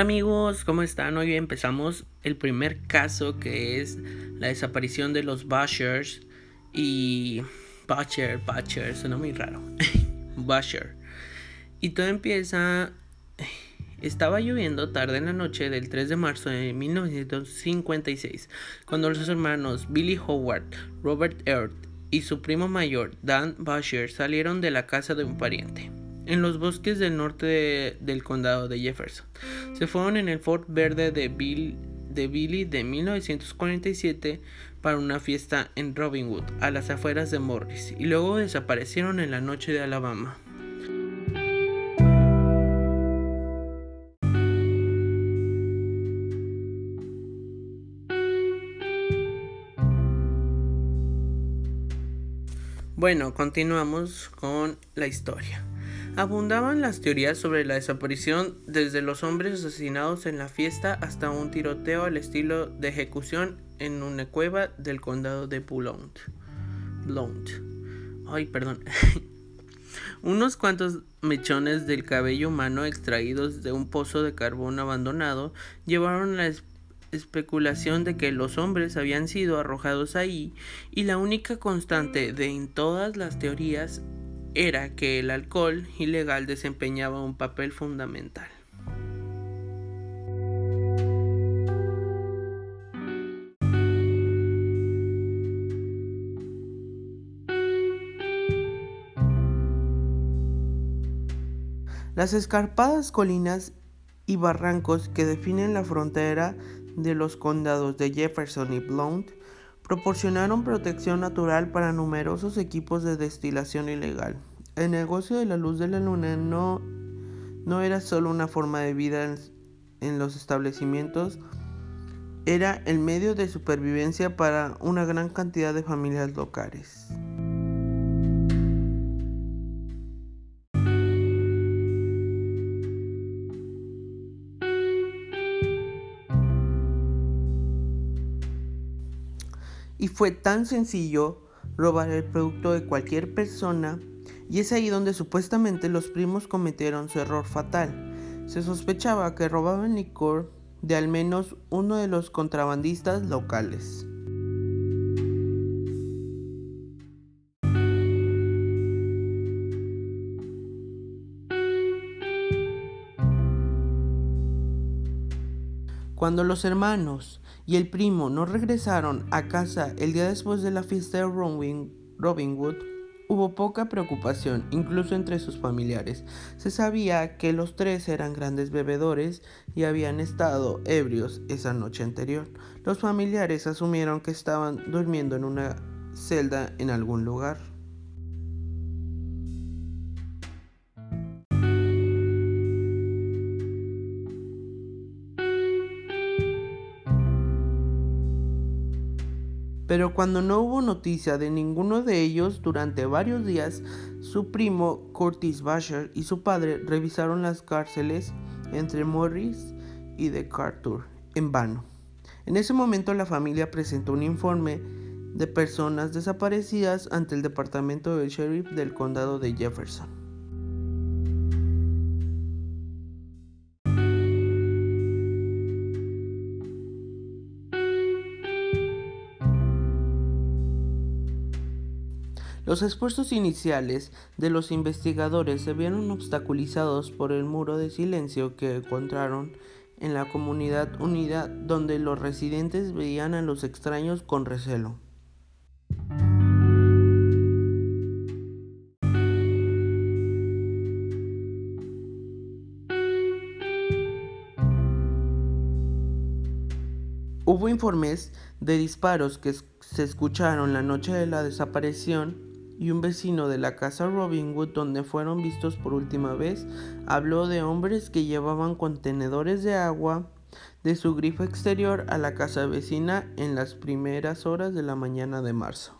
Amigos, ¿cómo están? Hoy empezamos el primer caso que es la desaparición de los Bushers y Butcher, Butcher, suena muy raro. Butcher. Y todo empieza estaba lloviendo tarde en la noche del 3 de marzo de 1956, cuando los hermanos Billy Howard, Robert Earth y su primo mayor, Dan Butcher, salieron de la casa de un pariente en los bosques del norte del condado de Jefferson. Se fueron en el Fort Verde de, de Billy de 1947 para una fiesta en Robinwood, a las afueras de Morris, y luego desaparecieron en la noche de Alabama. Bueno, continuamos con la historia. Abundaban las teorías sobre la desaparición desde los hombres asesinados en la fiesta hasta un tiroteo al estilo de ejecución en una cueva del condado de Blount. Blount. Ay, perdón. Unos cuantos mechones del cabello humano extraídos de un pozo de carbón abandonado llevaron la especulación de que los hombres habían sido arrojados ahí y la única constante de en todas las teorías era que el alcohol ilegal desempeñaba un papel fundamental. Las escarpadas colinas y barrancos que definen la frontera de los condados de Jefferson y Blount proporcionaron protección natural para numerosos equipos de destilación ilegal. El negocio de la luz de la luna no, no era solo una forma de vida en, en los establecimientos, era el medio de supervivencia para una gran cantidad de familias locales. Fue tan sencillo robar el producto de cualquier persona y es ahí donde supuestamente los primos cometieron su error fatal. Se sospechaba que robaban licor de al menos uno de los contrabandistas locales. Cuando los hermanos y el primo no regresaron a casa el día después de la fiesta de Robinwood, hubo poca preocupación, incluso entre sus familiares. Se sabía que los tres eran grandes bebedores y habían estado ebrios esa noche anterior. Los familiares asumieron que estaban durmiendo en una celda en algún lugar. Pero cuando no hubo noticia de ninguno de ellos durante varios días, su primo Curtis Basher y su padre revisaron las cárceles entre Morris y de Carter en vano. En ese momento la familia presentó un informe de personas desaparecidas ante el departamento del sheriff del condado de Jefferson. Los esfuerzos iniciales de los investigadores se vieron obstaculizados por el muro de silencio que encontraron en la comunidad unida donde los residentes veían a los extraños con recelo. Hubo informes de disparos que se escucharon la noche de la desaparición y un vecino de la casa Robinwood donde fueron vistos por última vez habló de hombres que llevaban contenedores de agua de su grifo exterior a la casa vecina en las primeras horas de la mañana de marzo.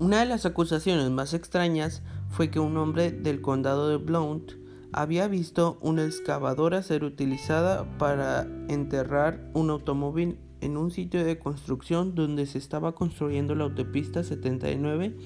Una de las acusaciones más extrañas fue que un hombre del condado de Blount había visto una excavadora ser utilizada para enterrar un automóvil en un sitio de construcción donde se estaba construyendo la autopista 79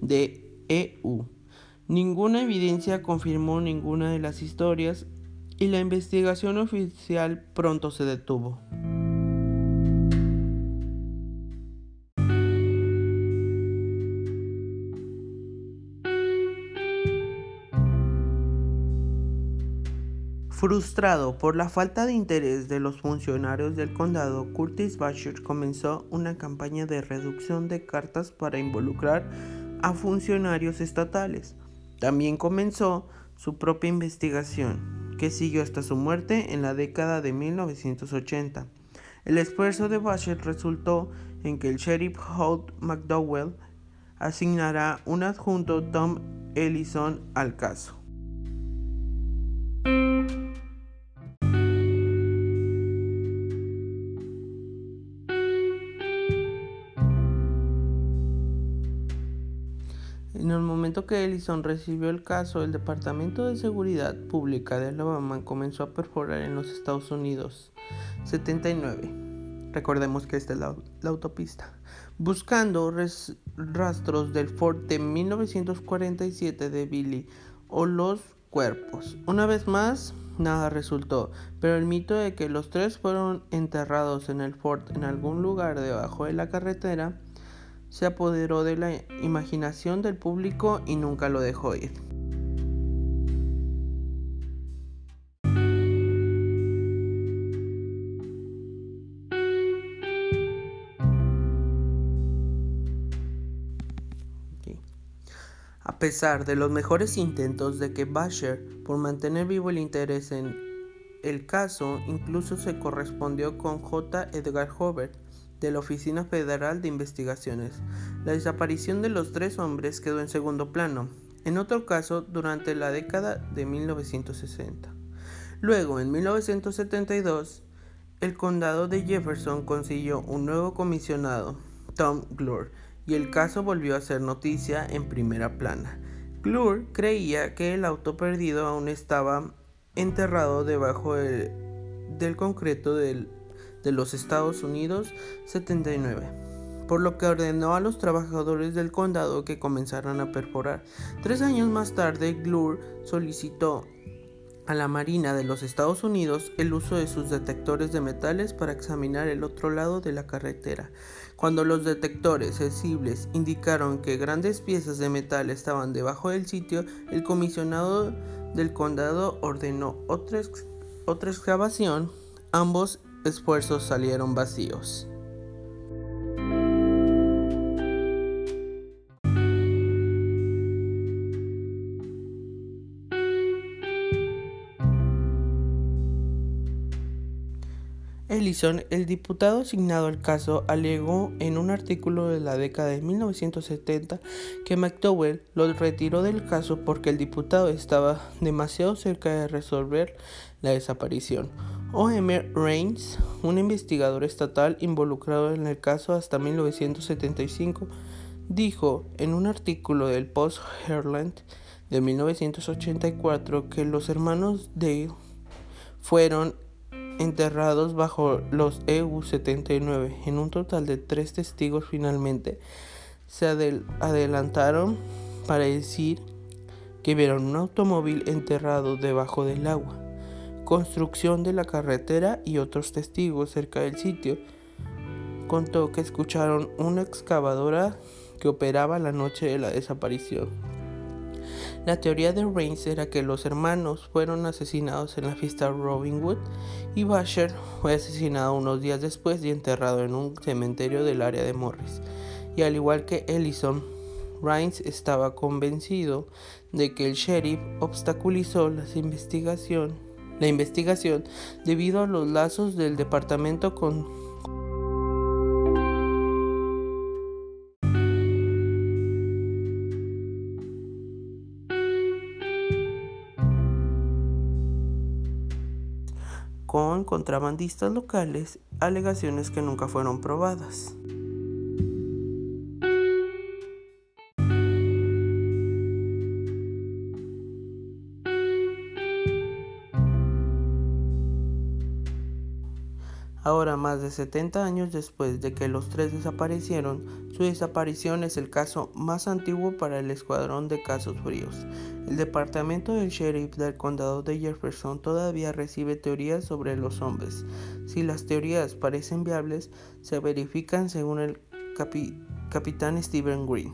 de EU. Ninguna evidencia confirmó ninguna de las historias y la investigación oficial pronto se detuvo. Frustrado por la falta de interés de los funcionarios del condado, Curtis Basher comenzó una campaña de reducción de cartas para involucrar a funcionarios estatales. También comenzó su propia investigación, que siguió hasta su muerte en la década de 1980. El esfuerzo de Basher resultó en que el sheriff Holt McDowell asignará un adjunto Tom Ellison al caso. Que Ellison recibió el caso, el Departamento de Seguridad Pública de Alabama comenzó a perforar en los Estados Unidos 79. Recordemos que esta es la, autopista. Buscando rastros del Ford de 1947 de Billy o los cuerpos. Una vez más, nada resultó, pero el mito de que los tres fueron enterrados en el Ford en algún lugar debajo de la carretera se apoderó de la imaginación del público y nunca lo dejó ir. A pesar de los mejores intentos de que Basher por mantener vivo el interés en el caso, incluso se correspondió con J. Edgar Hoover, de la Oficina Federal de Investigaciones. La desaparición de los tres hombres quedó en segundo plano, en otro caso durante la década de 1960. Luego, en 1972, el condado de Jefferson consiguió un nuevo comisionado, Tom Glure, y el caso volvió a ser noticia en primera plana. Glure creía que el auto perdido aún estaba enterrado debajo del concreto del de los Estados Unidos 79, por lo que ordenó a los trabajadores del condado que comenzaran a perforar. Tres años más tarde, Glure solicitó a la Marina de los Estados Unidos el uso de sus detectores de metales para examinar el otro lado de la carretera. Cuando los detectores sensibles indicaron que grandes piezas de metal estaban debajo del sitio, el comisionado del condado ordenó otra, otra excavación. Ambos esfuerzos salieron vacíos. Ellison, el diputado asignado al caso, alegó en un artículo de la década de 1970 que McDowell lo retiró del caso porque el diputado estaba demasiado cerca de resolver la desaparición. O.M. Rains, un investigador estatal involucrado en el caso hasta 1975, dijo en un artículo del Post Herald de 1984 que los hermanos Dale fueron enterrados bajo los EU-79. En un total de tres testigos finalmente se adelantaron para decir que vieron un automóvil enterrado debajo del agua construcción de la carretera y otros testigos cerca del sitio. Contó que escucharon una excavadora que operaba la noche de la desaparición. La teoría de Rains era que los hermanos fueron asesinados en la fiesta Robin Hood y Basher fue asesinado unos días después y enterrado en un cementerio del área de Morris. Y al igual que Ellison, Rains estaba convencido de que el sheriff obstaculizó las investigaciones la investigación debido a los lazos del departamento con con contrabandistas locales, alegaciones que nunca fueron probadas. Ahora, más de 70 años después de que los tres desaparecieron, su desaparición es el caso más antiguo para el Escuadrón de Casos Fríos. El Departamento del Sheriff del Condado de Jefferson todavía recibe teorías sobre los hombres. Si las teorías parecen viables, se verifican según el capitán Stephen Green,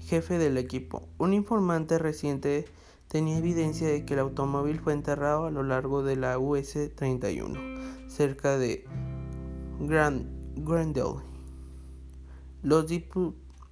jefe del equipo. Un informante reciente tenía evidencia de que el automóvil fue enterrado a lo largo de la US 31, cerca de Grand. Los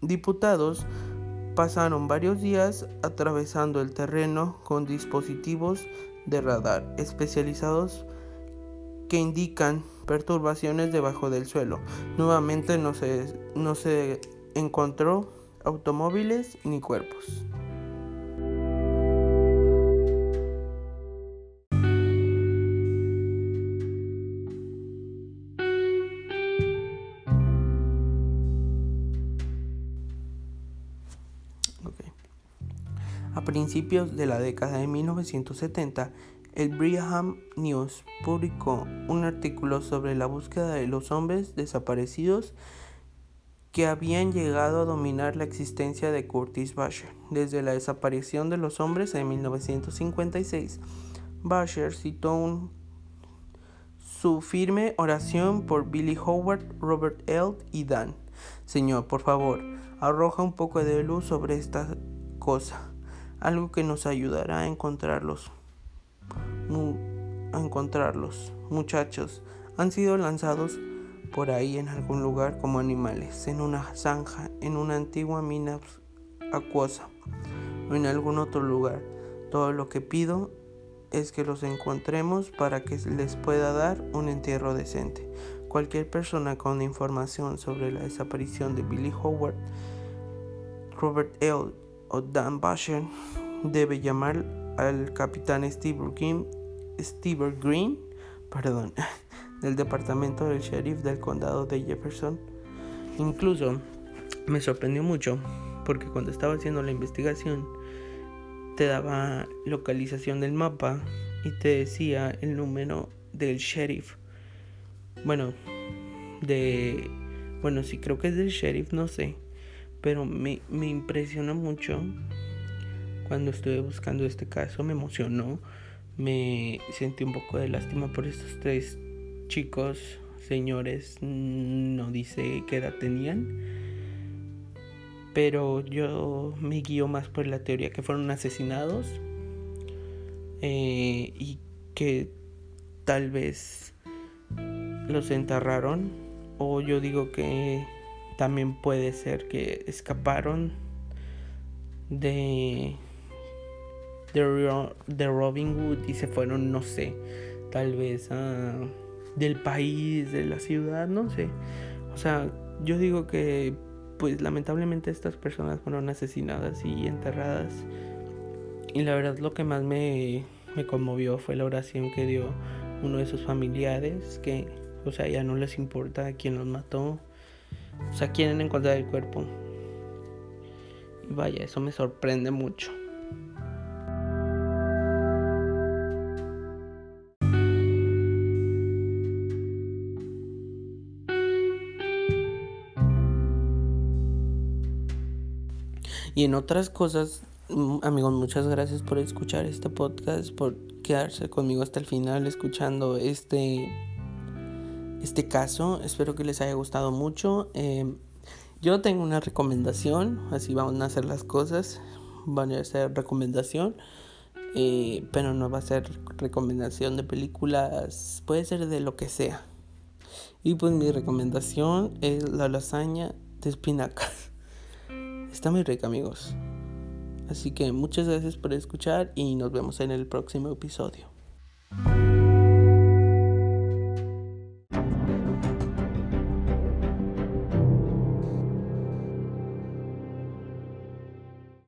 diputados pasaron varios días atravesando el terreno con dispositivos de radar especializados que indican perturbaciones debajo del suelo. Nuevamente no se, no se encontró automóviles ni cuerpos. A principios de la década de 1970, el Brigham News publicó un artículo sobre la búsqueda de los hombres desaparecidos que habían llegado a dominar la existencia de Curtis Basher. Desde la desaparición de los hombres en 1956, Basher citó su firme oración por Billy Howard, Robert L. y Dan. Señor, por favor, arroja un poco de luz sobre esta cosa algo que nos ayudará a encontrarlos. a encontrarlos. Muchachos, han sido lanzados por ahí en algún lugar como animales, en una zanja, en una antigua mina acuosa o en algún otro lugar. Todo lo que pido es que los encontremos para que les pueda dar un entierro decente. Cualquier persona con información sobre la desaparición de Billy Howard, Robert L Dan Basher debe llamar al capitán Steve Green, Steve Green perdón, del departamento del sheriff del condado de Jefferson. Incluso me sorprendió mucho porque cuando estaba haciendo la investigación te daba localización del mapa y te decía el número del sheriff. Bueno, de... Bueno, sí creo que es del sheriff, no sé pero me, me impresionó mucho cuando estuve buscando este caso, me emocionó, me sentí un poco de lástima por estos tres chicos, señores, no dice qué edad tenían, pero yo me guío más por la teoría que fueron asesinados eh, y que tal vez los enterraron o yo digo que también puede ser que escaparon de, de, Robin Hood y se fueron, no sé, tal vez del país, de la ciudad, no sé. O sea, yo digo que pues lamentablemente estas personas fueron asesinadas y enterradas. Y la verdad lo que más me, me conmovió fue la oración que dio uno de sus familiares, que, o sea, ya no les importa quién los mató, o sea, quieren encontrar el cuerpo. Y vaya, eso me sorprende mucho. Y en otras cosas, mm, amigos, muchas gracias por escuchar este podcast, por quedarse conmigo hasta el final escuchando este este caso. Espero que les haya gustado mucho. Em, yo tengo una recomendación, así vamos a hacer las cosas. Van a ser recomendación, eh, pero no va a ser recomendación de películas, puede ser de lo que sea. Y pues mi recomendación es la lasaña de espinacas. Está muy rica, amigos. Así que muchas gracias por escuchar y nos vemos en el próximo episodio.